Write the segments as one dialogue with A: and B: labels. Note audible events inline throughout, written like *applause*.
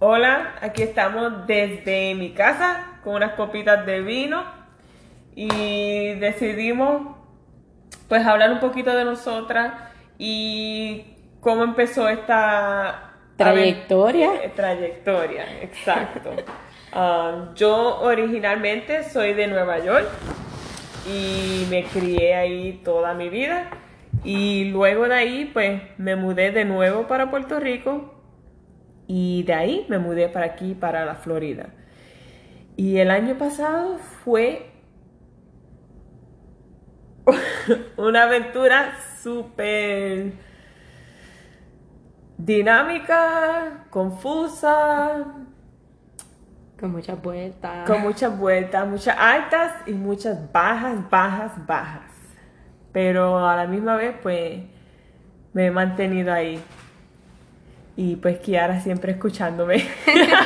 A: Hola, aquí estamos desde mi casa con unas copitas de vino y decidimos pues hablar un poquito de nosotras y cómo empezó esta
B: trayectoria.
A: Eh, trayectoria, exacto. Um, *laughs* yo originalmente soy de Nueva York y me crié ahí toda mi vida y luego de ahí pues me mudé de nuevo para Puerto Rico y de ahí me mudé para aquí, para la Florida. Y el año pasado fue *laughs* una aventura súper dinámica, confusa.
B: Con muchas vueltas.
A: Con muchas vueltas, muchas altas y muchas bajas, bajas, bajas. Pero a la misma vez, pues, me he mantenido ahí. Y pues Kiara siempre escuchándome.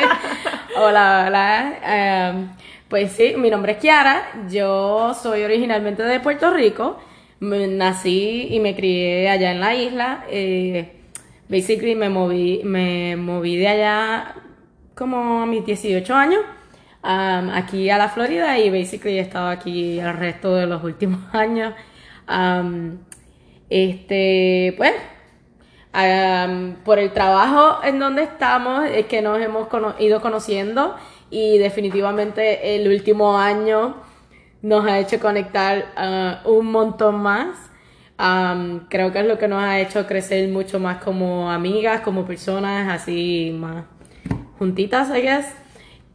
A: *laughs*
B: hola, hola. Em, pues sí, mi nombre es Kiara. Yo soy originalmente de Puerto Rico. nací y me crié allá en la isla. Eh, basically me moví, me moví de allá como a mis 18 años. aquí a la Florida y basically he estado aquí el resto de los últimos *laughs* años. este, pues por el trabajo en donde estamos es que nos hemos ido conociendo y definitivamente el último año nos ha hecho conectar uh, un montón más. creo que es lo que nos ha hecho crecer mucho más como amigas, como personas, así más juntitas, I guess.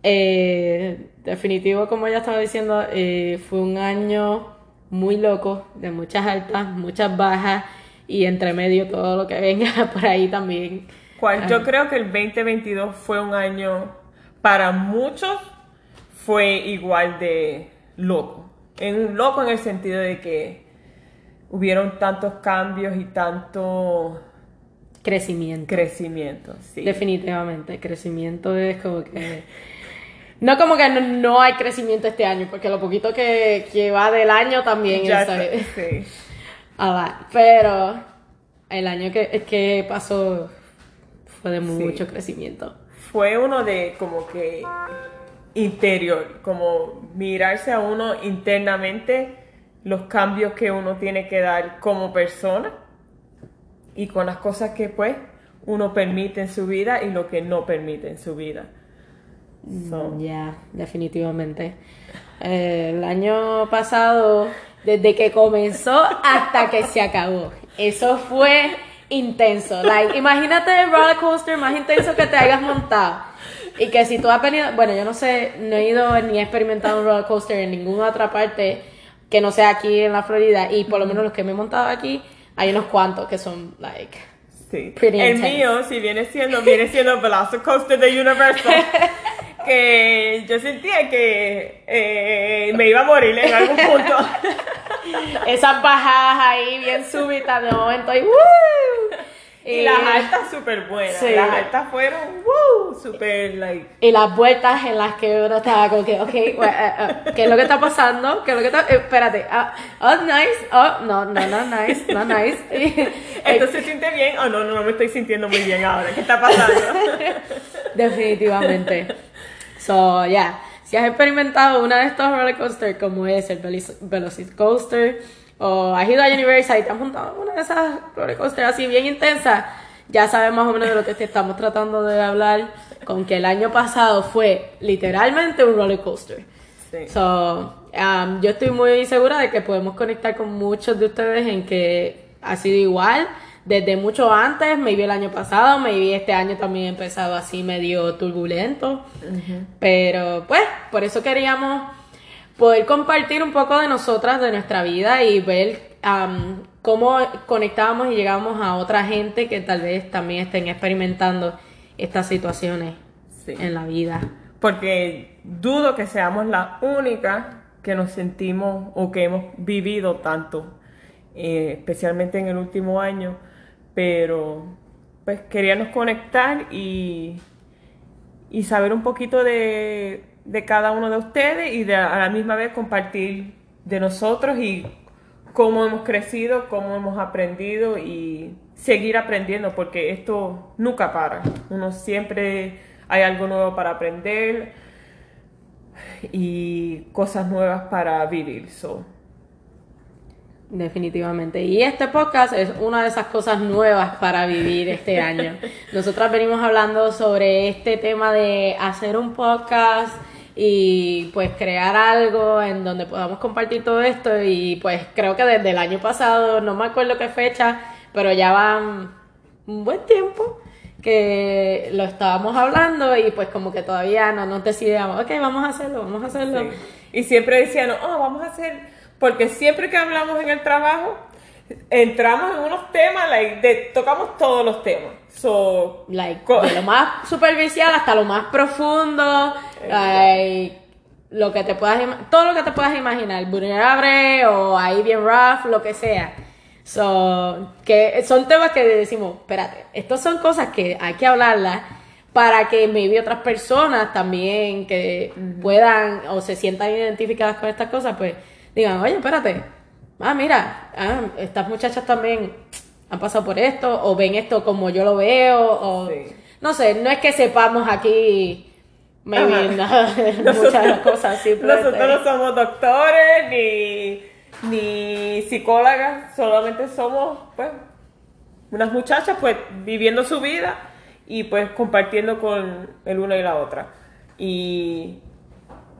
B: Eh, definitivo, como ya estaba diciendo, eh, fue un año muy loco, de muchas altas, muchas bajas y entre medio todo lo que venga *laughs* por ahí también.
A: Cual, yo creo que el 2022 fue un año, para muchos, fue igual de loco. En, loco en el sentido de que hubieron tantos cambios y tanto
B: crecimiento.
A: Crecimiento, sí.
B: Definitivamente, crecimiento es como que... No como que no, hay crecimiento este año, porque lo poquito que, que va del año también ya está, sí. Ah, pero el año que, que pasó fue de mucho crecimiento.
A: Fue uno de como que interior, como mirarse a uno internamente los cambios que uno tiene que dar como persona y con las cosas que pues uno permite en su vida y lo que no permite en su vida.
B: Mm, ya, definitivamente. Eh, el año pasado desde que comenzó hasta que se acabó. Eso fue intenso. Like, imagínate el roller coaster más intenso que te hayas montado. Y que si tú has venido, bueno, yo no sé, no he ido ni he experimentado un roller coaster en ninguna otra parte que no sea aquí en la Florida. Y por lo menos los que me he montado aquí, hay unos cuantos que son, like,
A: Sí. el mío, si viene siendo, viene siendo Velocicoaster de Universal. *laughs* que yo sentía que eh, me iba a morir en algún punto. *laughs*
B: Esas bajadas ahí bien súbitas de momento y
A: Y, las altas súper buenas. Las altas fueron, ¡woo! Súper, like.
B: Y las vueltas en las que uno estaba como que, ok, eh, eh, ¿qué es lo que está pasando? ¿Qué es lo que está.? espérate. ah oh, nice. Oh, no, no, no, nice. No, nice. *laughs*
A: ¿Esto se siente bien? Oh, no, no, no me estoy sintiendo muy bien ahora. ¿Qué está pasando? *laughs*
B: Definitivamente. So, yeah. Si has experimentado una de estos roller coasters, como es el Velocicoaster, o has ido a Universal y te has montado una de esas roller coasters así bien intensas, ya sabes más o menos de lo que te estamos tratando de hablar, con que el año pasado fue literalmente un roller coaster. Sí. So, um, yo estoy muy segura de que podemos conectar con muchos de ustedes en que ha sido igual desde mucho antes, maybe el año pasado, maybe este año también empezado así medio turbulento. Pero pues, por eso queríamos poder compartir un poco de nosotras, de nuestra vida y ver cómo conectábamos y llegamos a otra gente que tal vez también estén experimentando estas situaciones en la vida.
A: Porque dudo que seamos la única que nos sentimos o que hemos vivido tanto, eh, especialmente en el último año pero pues queríamos conectar y, y saber un poquito de, cada uno de ustedes y de, a la misma vez compartir de nosotros y cómo hemos crecido, cómo hemos aprendido y seguir aprendiendo porque esto nunca para. Uno siempre hay algo nuevo para aprender y cosas nuevas para vivir. So.
B: Definitivamente. Y este podcast es una de esas cosas nuevas para vivir este *laughs* año. Nosotras venimos hablando sobre este tema de hacer un podcast y pues crear algo en donde podamos compartir todo esto y pues creo que desde el año pasado, no me acuerdo qué fecha, pero ya van un buen tiempo que lo estábamos hablando y pues como que todavía no nos decidíamos, ok, vamos a hacerlo, vamos a hacerlo.
A: Y siempre decían, oh, vamos a hacer porque siempre que hablamos en el trabajo, entramos en unos temas, like, tocamos todos los temas. So,
B: like, de lo más superficial hasta lo más profundo, like, lo que te puedas todo lo que te puedas imaginar, vulnerable o ahí bien rough, lo que sea. So, que son temas que decimos, espérate, estas son cosas que hay que hablarlas para que maybe otras personas también que puedan o se sientan identificadas con estas cosas, pues digan, oye, espérate, ah, mira, ah, estas muchachas también han pasado por esto, o ven esto como yo lo veo, o no sé, no es que sepamos aquí maybe *laughs* muchas cosas
A: Nosotros no somos doctores ni, ni psicólogas, solamente somos pues unas muchachas pues viviendo su vida y pues compartiendo con el uno y la otra. Y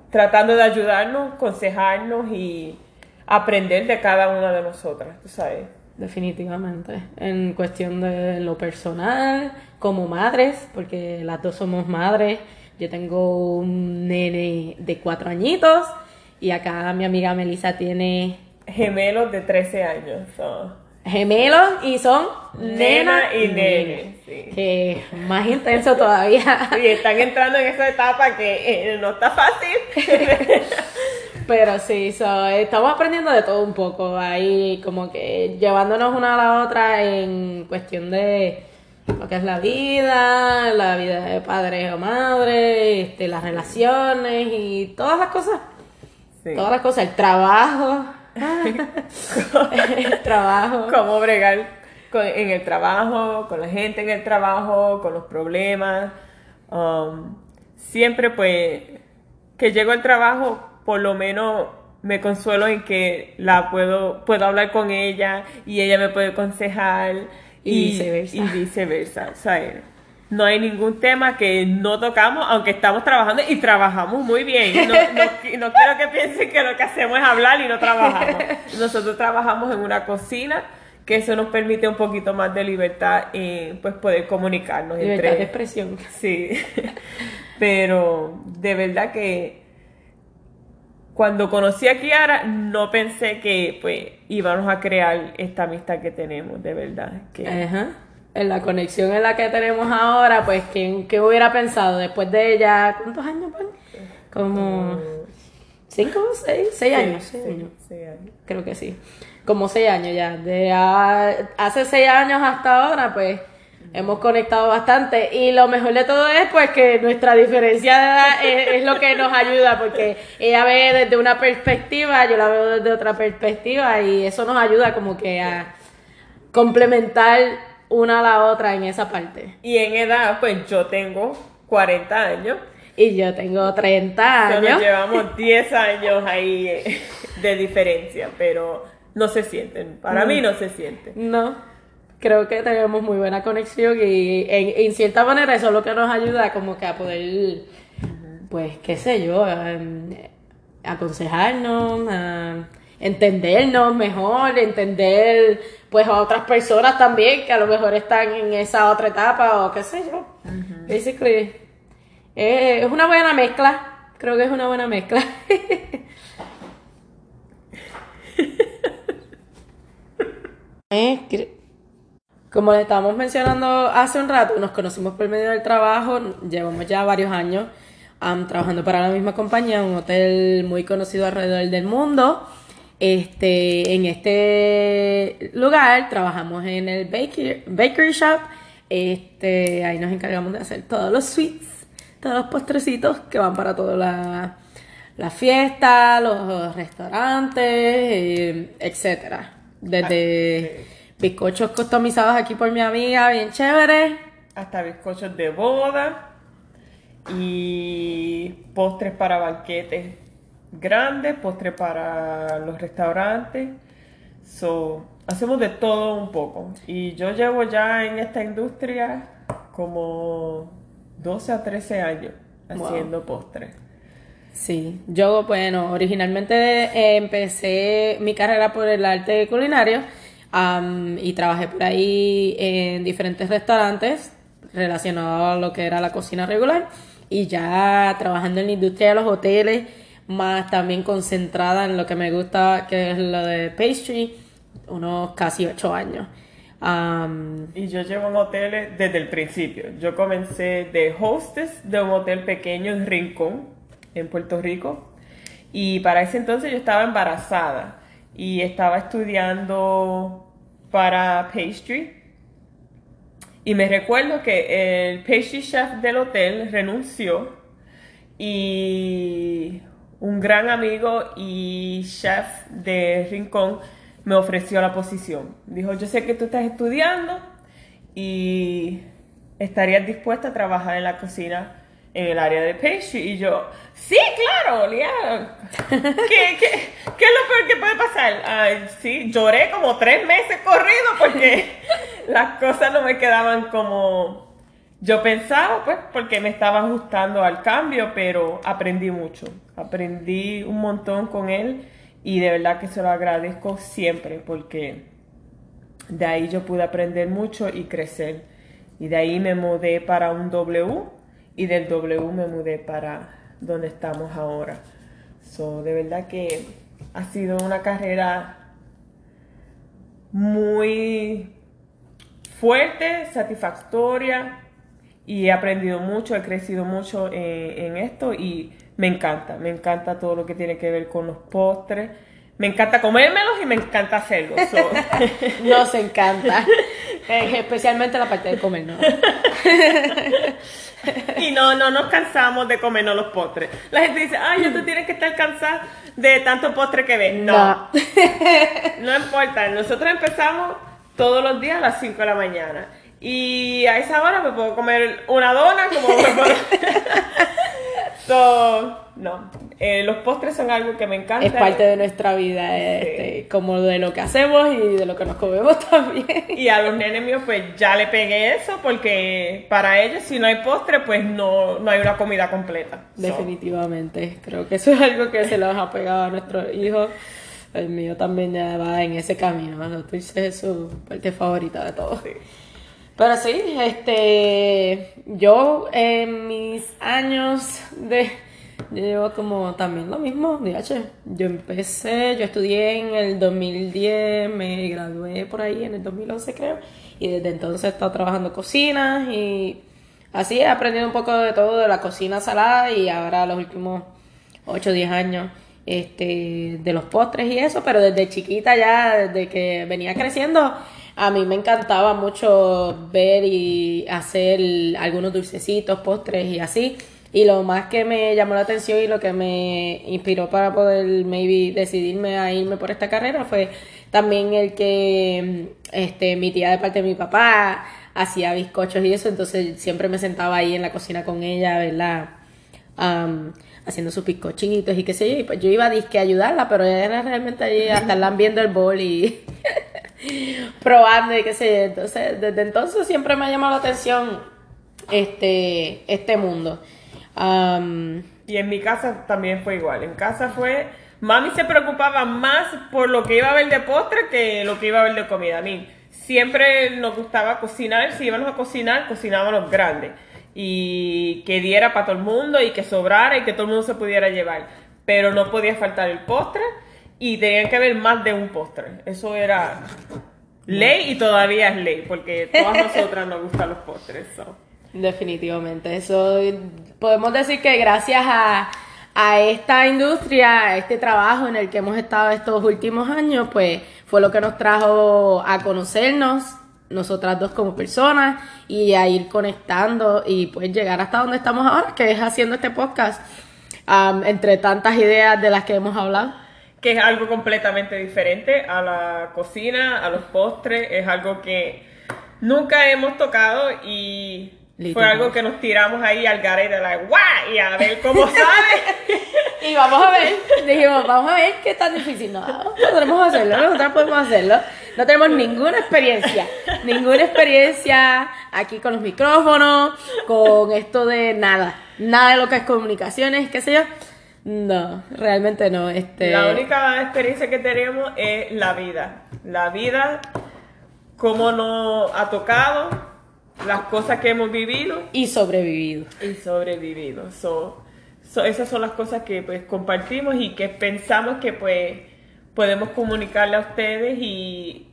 A: tratando de ayudarnos, aconsejarnos y aprender de cada una de nosotras, tú sabes.
B: Definitivamente. En cuestión de lo personal, como madres, porque las dos somos madres. Yo tengo un nene de cuatro añitos y acá mi amiga Melissa tiene...
A: Gemelos de 13 años
B: gemelos y son
A: nena, y nene.
B: Que más intenso todavía. *laughs*
A: Y están entrando en esa etapa que eh, no está fácil. *laughs*
B: Pero sí, estamos aprendiendo de todo un poco ahí, como que llevándonos una a la otra en cuestión de lo que es la vida, la vida de padre o madre, este, las relaciones y todas las cosas. Todas las cosas, el trabajo. El *laughs* trabajo.
A: Cómo bregar en el trabajo, con la gente en el trabajo, con los problemas. Um, siempre pues que llego al trabajo, por lo menos me consuelo en que la puedo, puedo hablar con ella y ella me puede aconsejar y, viceversa. Y viceversa no hay ningún tema que no tocamos, aunque estamos trabajando y trabajamos muy bien. No, no, quiero que piensen que lo que hacemos es hablar y no trabajamos. Nosotros trabajamos en una cocina que eso nos permite un poquito más de libertad y pues poder comunicarnos.
B: Libertad de expresión.
A: Sí, pero de verdad que cuando conocí a Kiara no pensé que pues íbamos a crear esta amistad que tenemos, de verdad. Que...
B: Ajá en la conexión en la que tenemos ahora, pues, ¿quién, ¿qué hubiera pensado después de ella? ¿Cuántos años, van? Como cinco, seis, seis años. Seis, años. Creo que sí. Como seis años ya. De hace seis años hasta ahora, pues, hemos conectado bastante. Y lo mejor de todo es, pues, que nuestra diferencia de edad es, es lo que nos ayuda, porque ella ve desde una perspectiva, yo la veo desde otra perspectiva, y eso nos ayuda como que a complementar una a la otra en esa parte.
A: Y en edad, pues yo tengo 40 años.
B: Y yo tengo 30 años.
A: Nos llevamos *laughs* 10 años ahí eh, de diferencia, pero no se sienten. Para mí no se sienten.
B: No. Creo que tenemos muy buena conexión y en, cierta manera eso es lo que nos ayuda como que a poder, pues, qué sé yo, aconsejarnos, a entendernos mejor, entender pues a otras personas también que a lo mejor están en esa otra etapa o qué sé yo. Basically, eh, es una buena mezcla. Creo que es una buena mezcla. *laughs* Como le estábamos mencionando hace un rato, nos conocimos por medio del trabajo, llevamos ya varios años trabajando para la misma compañía, un hotel muy conocido alrededor del mundo. Este, en este lugar trabajamos en el bakery, bakery shop. Este, ahí nos encargamos de hacer todos los sweets, todos los postrecitos que van para todas las la fiestas, los restaurantes, eh, etcétera. Desde bizcochos customizados aquí por mi amiga, bien chévere.
A: Hasta bizcochos de boda. y postres para banquetes grandes, postres para los restaurantes. So, hacemos de todo un poco. Y yo llevo ya en esta industria como 12 a 13 años haciendo postres.
B: Sí, yo, bueno, originalmente eh, empecé mi carrera por el arte culinario y trabajé por ahí en diferentes restaurantes relacionados a lo que era la cocina regular y ya trabajando en la industria de los hoteles, más también concentrada en lo que me gusta, que es lo de pastry, unos casi ocho años.
A: y yo llevo en desde el principio. Yo comencé de hostess de un hotel pequeño en Rincón, en Puerto Rico. Y para ese entonces yo estaba embarazada y estaba estudiando para pastry. Y me recuerdo que el pastry chef del hotel renunció y un gran amigo y chef de Rincón me ofreció la posición. Dijo, yo sé que tú estás estudiando y estarías dispuesta a trabajar en la cocina en el área de pastry. Y yo, sí, claro, Liana. ¿Qué, qué, qué es lo peor que puede pasar? Ay, sí, lloré como tres meses corrido porque *laughs* las cosas no me quedaban como yo pensaba, pues, porque me estaba ajustando al cambio, pero aprendí mucho. Aprendí un montón con él y de verdad que se lo agradezco siempre porque de ahí yo pude aprender mucho y crecer. Y de ahí me mudé para un W y del W me mudé para donde estamos ahora. So, de verdad que ha sido una carrera muy fuerte, satisfactoria y he aprendido mucho, he crecido mucho en, esto y me encanta, me encanta todo lo que tiene que ver con los postres. Me encanta comérmelos y me encanta hacerlos. *laughs*
B: Nos encanta. Eh, especialmente la parte de comer, ¿no? *laughs*
A: y no, no nos cansamos de comernos los postres. La gente dice, ay, tú tienes que estar cansada de tanto postre que ves. No. No, importa. Nosotros empezamos todos los días a las 5 de la mañana. Y a esa hora me puedo comer una dona como me puedo... *laughs* so, no, eh, los postres son algo que me encanta.
B: Es parte de nuestra vida, este, como de lo que hacemos y de lo que nos comemos *laughs* también.
A: Y a los nenes míos pues ya le pegué eso porque para ellos si no hay postre pues no, no hay una comida completa.
B: Definitivamente, creo que eso es algo que se los ha pegado a nuestros hijos. El mío también ya va en ese camino, ¿no? es su parte favorita de todo. Pero sí, este, yo en mis años de yo llevo como también lo mismo, DH. Yo empecé, yo estudié en el 2010, me gradué por ahí en el 2011 creo, y desde entonces he estado trabajando cocina y así he aprendido un poco de todo de la cocina salada y ahora los últimos 8 o 10 años este, de los postres y eso, pero desde chiquita ya, desde que venía creciendo, a mí me encantaba mucho ver y hacer algunos dulcecitos, postres y así. Y lo más que me llamó la atención y lo que me inspiró para poder maybe decidirme a irme por esta carrera fue también el que este mi tía de parte de mi papá hacía bizcochos y eso, entonces siempre me sentaba ahí en la cocina con ella, ¿verdad? haciendo sus bizcochitos y qué sé yo, y pues yo iba a disque ayudarla, pero ella era realmente allí a estarla *laughs* viendo el bol y *laughs* *laughs* probando y qué sé yo. Entonces, desde entonces siempre me ha llamado la atención este, este mundo
A: y en mi casa también fue igual. En casa fue, mami se preocupaba más por lo que iba a haber de postre que lo que iba a haber de comida. A mí siempre nos gustaba cocinar, si íbamos a cocinar, cocinábamos grandes. Y que diera para todo el mundo y que sobrara y que todo el mundo se pudiera llevar. Pero no podía faltar el postre y tenía que haber más de un postre. Eso era ley y todavía es ley, porque todas *laughs* nosotras nos gustan los postres.
B: Definitivamente, eso podemos decir que gracias a, a esta industria, a este trabajo en el que hemos estado estos últimos años, pues fue lo que nos trajo a conocernos, nosotras dos como personas, y a ir conectando y pues llegar hasta donde estamos ahora, que es haciendo este podcast, entre tantas ideas de las que hemos hablado.
A: Que es algo completamente diferente a la cocina, a los postres, es algo que nunca hemos tocado y Fue algo que nos tiramos ahí al garete, la guay, y a ver cómo *laughs* sale.
B: y vamos a ver, dijimos, vamos a ver qué tan difícil. No, podemos hacerlo, nosotros podemos hacerlo. No tenemos ninguna experiencia, ninguna experiencia aquí con los micrófonos, con esto de nada, nada de lo que es comunicaciones, qué sé yo. No, realmente no. Este...
A: La única experiencia que tenemos es la vida. La vida, cómo nos ha tocado, las cosas que hemos vivido.
B: Y sobrevivido.
A: Y sobrevivido. So, esas son las cosas que pues compartimos y que pensamos que pues podemos comunicarle a ustedes y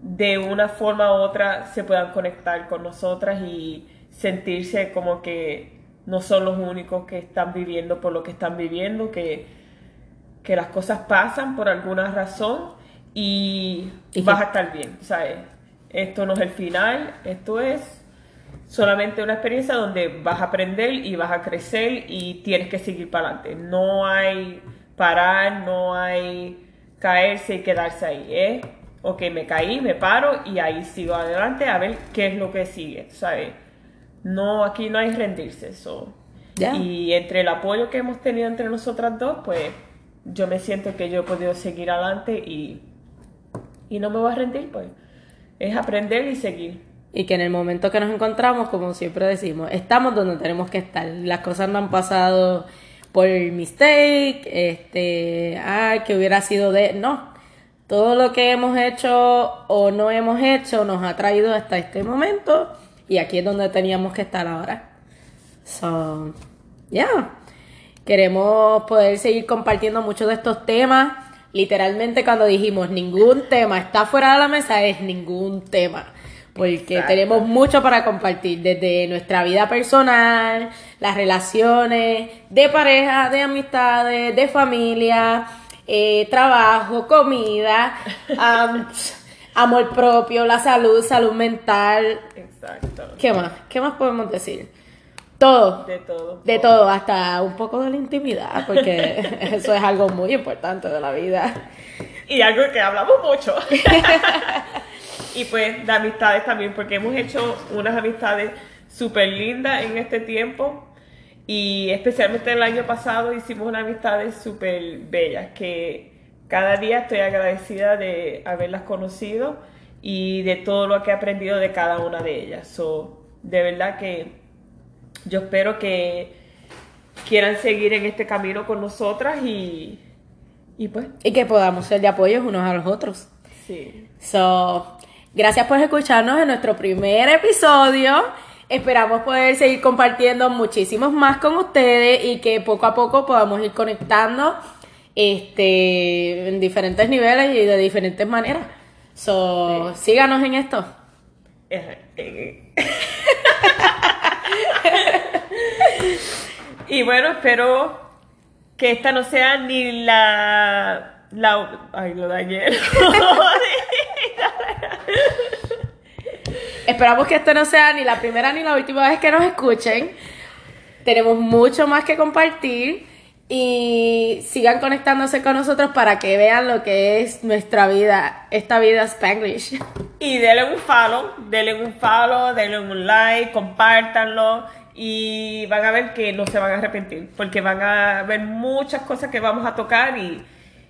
A: de una forma u otra se puedan conectar con nosotras y sentirse como que no son los únicos que están viviendo por lo que están viviendo, que, que las cosas pasan por alguna razón y, vas a estar bien, ¿sabes? Esto no es el final, esto es solamente una experiencia donde vas a aprender y vas a crecer y tienes que seguir para adelante. No hay parar, no hay caerse y quedarse ahí. ¿eh? Ok, me caí, me paro y ahí sigo adelante a ver qué es lo que sigue, ¿sabes? No, aquí no hay rendirse. eso Y entre el apoyo que hemos tenido entre nosotras dos, pues yo me siento que yo he podido seguir adelante y, y no me voy a rendir, pues. Es aprender y seguir.
B: Y que en el momento que nos encontramos, como siempre decimos, estamos donde tenemos que estar. Las cosas no han pasado por mistake, este, ay, que hubiera sido de... No, todo lo que hemos hecho o no hemos hecho nos ha traído hasta este momento y aquí es donde teníamos que estar ahora. So, yeah. Queremos poder seguir compartiendo muchos de estos temas. Literalmente cuando dijimos ningún tema está fuera de la mesa es ningún tema porque tenemos mucho para compartir, desde nuestra vida personal, las relaciones de pareja, de amistades, de familia, eh, trabajo, comida, *laughs* amor propio, la salud, salud mental. Exacto. ¿Qué más? ¿Qué más podemos decir? Todo.
A: De todo.
B: De todo, hasta un poco de la intimidad, porque *laughs* eso es algo muy importante de la vida.
A: Y algo que hablamos mucho. *laughs* y pues de amistades también, porque hemos hecho unas amistades súper lindas en este tiempo y especialmente el año pasado hicimos unas amistades súper bellas que cada día estoy agradecida de haberlas conocido y de todo lo que he aprendido de cada una de ellas. So, de verdad que yo espero que quieran seguir en este camino con nosotras y, y pues.
B: Y que podamos ser de apoyo unos a los otros.
A: Sí.
B: So, Gracias por escucharnos en nuestro primer episodio. Esperamos poder seguir compartiendo muchísimos más con ustedes y que poco a poco podamos ir conectando este, en diferentes niveles y de diferentes maneras. So, síganos en esto. *laughs*
A: y bueno, espero que esta no sea ni la... la ay, lo dañé. *laughs*
B: Esperamos que esto no sea ni la primera ni la última vez que nos escuchen. Tenemos mucho más que compartir y sigan conectándose con nosotros para que vean lo que es nuestra vida, esta vida Spanglish.
A: Y denle un follow, denle un follow, denle un like, compártanlo y van a ver que no se van a arrepentir porque van a ver muchas cosas que vamos a tocar y,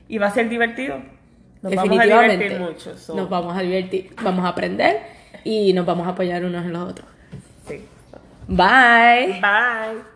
A: y va a ser divertido.
B: Nos vamos a divertir mucho. Nos vamos a divertir, vamos a aprender y nos vamos a apoyar unos en los otros.
A: Sí.
B: Bye.
A: Bye.